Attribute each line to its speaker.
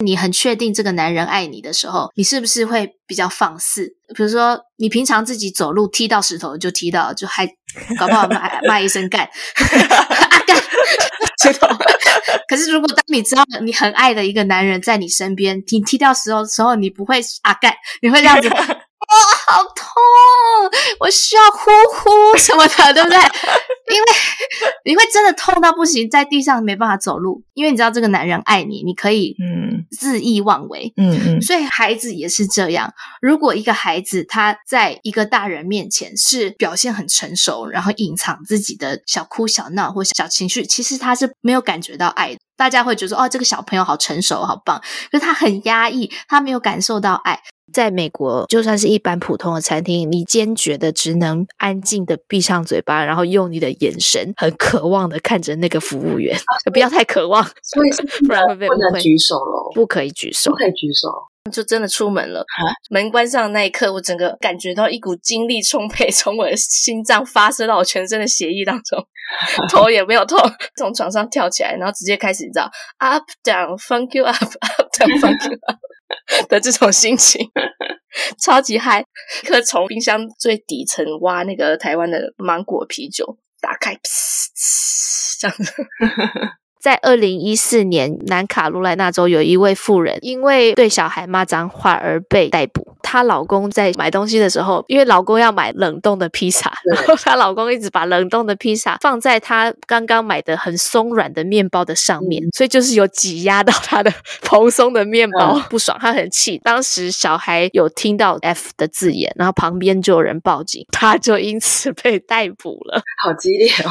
Speaker 1: 你很确定这个男人爱你的时候，你是不是会比较放肆？比如说，你平常自己走路踢到石头就踢到，就还搞不好骂 骂一声干，干石头。可是如果当你知道你很爱的一个男人在你身边，你踢掉石头的时候，你不会啊干，你会这样子。哇、好痛！我需要呼呼什么的，对不对？因为你会真的痛到不行，在地上没办法走路。因为你知道这个男人爱你，你可以嗯恣意妄为，嗯嗯。所以孩子也是这样。如果一个孩子他在一个大人面前是表现很成熟，然后隐藏自己的小哭小闹或小情绪，其实他是没有感觉到爱的。大家会觉得说，哦，这个小朋友好成熟，好棒。可是他很压抑，他没有感受到爱。在美国，就算是一般普通的餐厅，你坚决的只能安静的闭上嘴巴，然后用你的眼神很渴望的看着那个服务员，不要太渴望，
Speaker 2: 所以是 不然会被不能举手喽，
Speaker 1: 不可以举手，
Speaker 2: 不可以举手，
Speaker 3: 就真的出门了。门关上的那一刻，我整个感觉到一股精力充沛，从我的心脏发射到我全身的血液当中，头也没有痛，从床上跳起来，然后直接开始你知道，up down，funk you up，up down，funk you up。的这种心情，超级嗨！可从冰箱最底层挖那个台湾的芒果啤酒，打开，噗噗，这样子。
Speaker 1: 在二零一四年，南卡罗来纳州有一位妇人因为对小孩骂脏话而被逮捕。她老公在买东西的时候，因为老公要买冷冻的披萨，然后她老公一直把冷冻的披萨放在她刚刚买的很松软的面包的上面，所以就是有挤压到她的蓬松的面包，不爽，她很气。当时小孩有听到 F 的字眼，然后旁边就有人报警，她就因此被逮捕了。
Speaker 2: 好激烈哦！